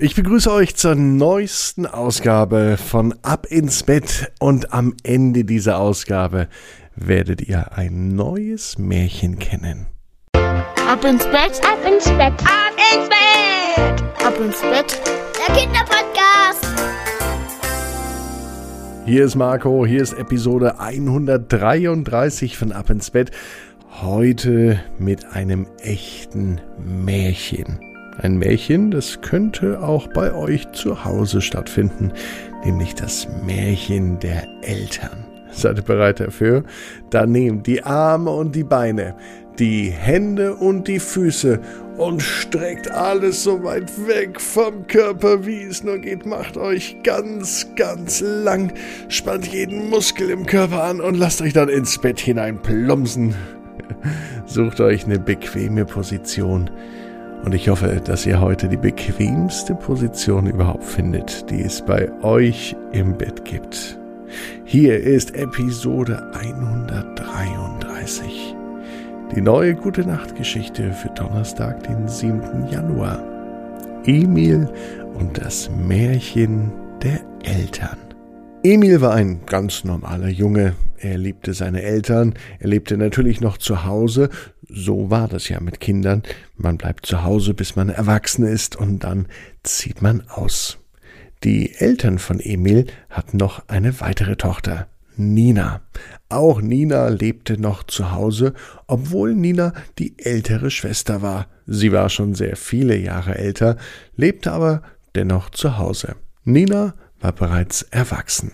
Ich begrüße euch zur neuesten Ausgabe von Ab ins Bett und am Ende dieser Ausgabe werdet ihr ein neues Märchen kennen. Ab ins Bett, ab ins Bett, ab ins Bett, ab ins Bett, der Kinderpodcast. Hier ist Marco, hier ist Episode 133 von Ab ins Bett. Heute mit einem echten Märchen. Ein Märchen, das könnte auch bei euch zu Hause stattfinden, nämlich das Märchen der Eltern. Seid ihr bereit dafür? Dann nehmt die Arme und die Beine, die Hände und die Füße und streckt alles so weit weg vom Körper, wie es nur geht. Macht euch ganz, ganz lang, spannt jeden Muskel im Körper an und lasst euch dann ins Bett hinein plumpsen. Sucht euch eine bequeme Position und ich hoffe, dass ihr heute die bequemste Position überhaupt findet, die es bei euch im Bett gibt. Hier ist Episode 133. Die neue Gute Nacht Geschichte für Donnerstag, den 7. Januar. Emil und das Märchen der Eltern. Emil war ein ganz normaler Junge. Er liebte seine Eltern, er lebte natürlich noch zu Hause, so war das ja mit Kindern. Man bleibt zu Hause, bis man erwachsen ist, und dann zieht man aus. Die Eltern von Emil hatten noch eine weitere Tochter, Nina. Auch Nina lebte noch zu Hause, obwohl Nina die ältere Schwester war. Sie war schon sehr viele Jahre älter, lebte aber dennoch zu Hause. Nina war bereits erwachsen.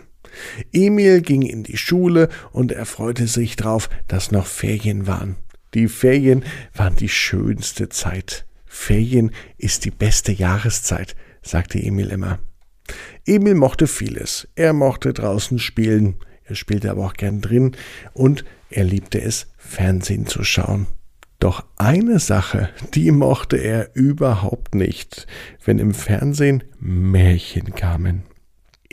Emil ging in die Schule und er freute sich drauf, dass noch Ferien waren. Die Ferien waren die schönste Zeit. Ferien ist die beste Jahreszeit, sagte Emil immer. Emil mochte vieles. Er mochte draußen spielen, er spielte aber auch gern drin und er liebte es, Fernsehen zu schauen. Doch eine Sache, die mochte er überhaupt nicht, wenn im Fernsehen Märchen kamen.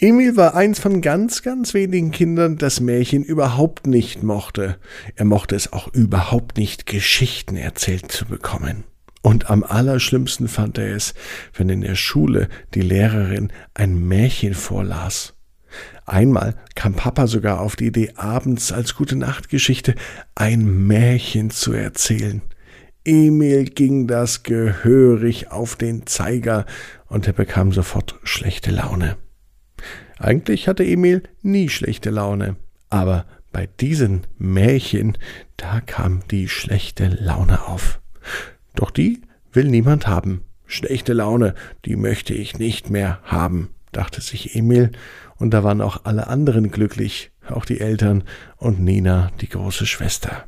Emil war eins von ganz, ganz wenigen Kindern, das Märchen überhaupt nicht mochte. Er mochte es auch überhaupt nicht, Geschichten erzählt zu bekommen. Und am allerschlimmsten fand er es, wenn in der Schule die Lehrerin ein Märchen vorlas. Einmal kam Papa sogar auf die Idee, abends als gute Nachtgeschichte ein Märchen zu erzählen. Emil ging das gehörig auf den Zeiger und er bekam sofort schlechte Laune. Eigentlich hatte Emil nie schlechte Laune, aber bei diesen Märchen, da kam die schlechte Laune auf. Doch die will niemand haben. Schlechte Laune, die möchte ich nicht mehr haben, dachte sich Emil, und da waren auch alle anderen glücklich, auch die Eltern und Nina, die große Schwester.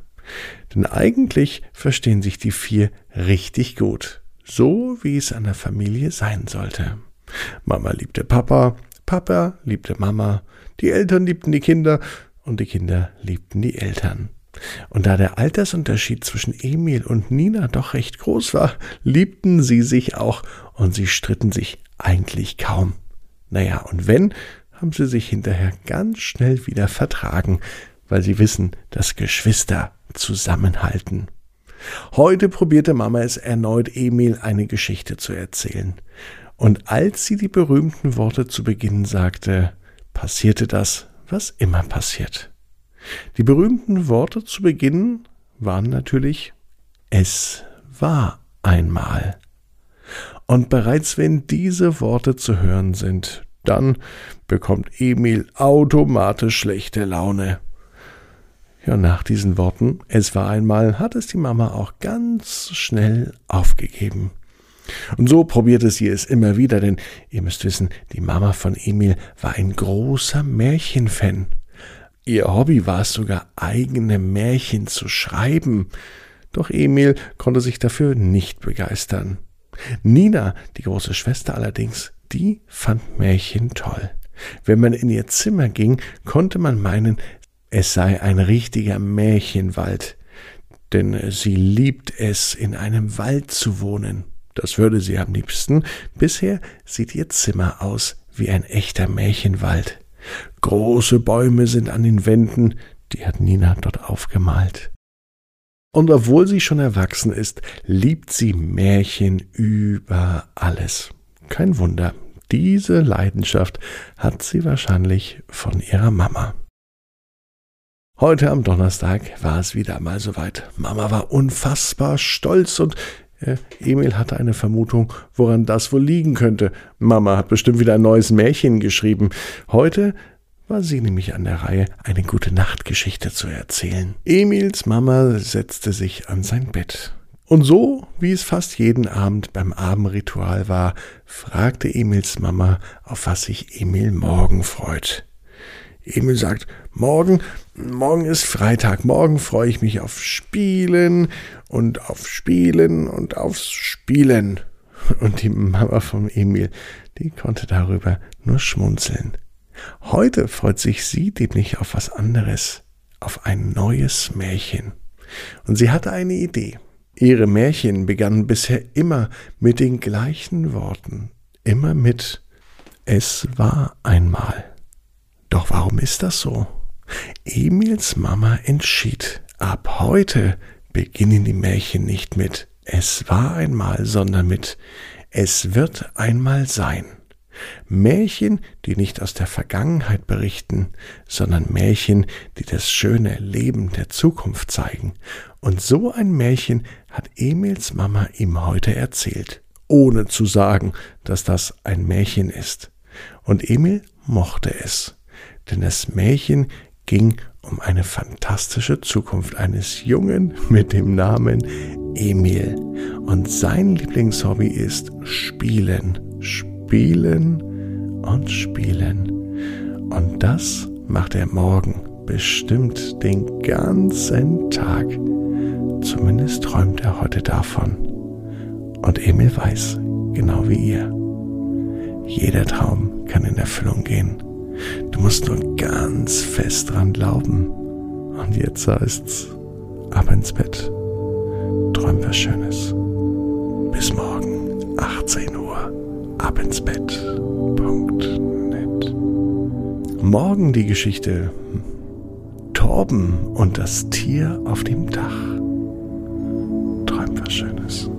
Denn eigentlich verstehen sich die vier richtig gut, so wie es an der Familie sein sollte. Mama liebte Papa, Papa liebte Mama, die Eltern liebten die Kinder und die Kinder liebten die Eltern. Und da der Altersunterschied zwischen Emil und Nina doch recht groß war, liebten sie sich auch und sie stritten sich eigentlich kaum. Naja, und wenn, haben sie sich hinterher ganz schnell wieder vertragen, weil sie wissen, dass Geschwister zusammenhalten. Heute probierte Mama es erneut, Emil eine Geschichte zu erzählen. Und als sie die berühmten Worte zu Beginn sagte, passierte das, was immer passiert. Die berühmten Worte zu Beginn waren natürlich Es war einmal. Und bereits wenn diese Worte zu hören sind, dann bekommt Emil automatisch schlechte Laune. Ja, nach diesen Worten, es war einmal, hat es die Mama auch ganz schnell aufgegeben. Und so probierte sie es immer wieder, denn ihr müsst wissen, die Mama von Emil war ein großer Märchenfan. Ihr Hobby war es sogar, eigene Märchen zu schreiben. Doch Emil konnte sich dafür nicht begeistern. Nina, die große Schwester allerdings, die fand Märchen toll. Wenn man in ihr Zimmer ging, konnte man meinen, es sei ein richtiger Märchenwald, denn sie liebt es, in einem Wald zu wohnen. Das würde sie am liebsten. Bisher sieht ihr Zimmer aus wie ein echter Märchenwald. Große Bäume sind an den Wänden, die hat Nina dort aufgemalt. Und obwohl sie schon erwachsen ist, liebt sie Märchen über alles. kein Wunder. Diese Leidenschaft hat sie wahrscheinlich von ihrer Mama. Heute am Donnerstag war es wieder mal soweit. Mama war unfassbar stolz und äh, Emil hatte eine Vermutung, woran das wohl liegen könnte. Mama hat bestimmt wieder ein neues Märchen geschrieben. Heute war sie nämlich an der Reihe, eine gute Nachtgeschichte zu erzählen. Emils Mama setzte sich an sein Bett. Und so, wie es fast jeden Abend beim Abendritual war, fragte Emils Mama, auf was sich Emil morgen freut. Emil sagt, morgen, morgen ist Freitag, morgen freue ich mich auf Spielen und auf Spielen und aufs Spielen. Und die Mama von Emil, die konnte darüber nur schmunzeln. Heute freut sich sie nämlich auf was anderes, auf ein neues Märchen. Und sie hatte eine Idee. Ihre Märchen begannen bisher immer mit den gleichen Worten, immer mit Es war einmal. Doch warum ist das so? Emils Mama entschied, ab heute beginnen die Märchen nicht mit Es war einmal, sondern mit Es wird einmal sein. Märchen, die nicht aus der Vergangenheit berichten, sondern Märchen, die das schöne Leben der Zukunft zeigen. Und so ein Märchen hat Emils Mama ihm heute erzählt, ohne zu sagen, dass das ein Märchen ist. Und Emil mochte es denn das Märchen ging um eine fantastische Zukunft eines Jungen mit dem Namen Emil. Und sein Lieblingshobby ist Spielen, Spielen und Spielen. Und das macht er morgen bestimmt den ganzen Tag. Zumindest träumt er heute davon. Und Emil weiß, genau wie ihr, jeder Traum kann in Erfüllung gehen. Du musst nur ganz fest dran glauben. Und jetzt heißt's, ab ins Bett. Träum was Schönes. Bis morgen, 18 Uhr, ab ins Bett. .net. Morgen die Geschichte. Torben und das Tier auf dem Dach. Träum was Schönes.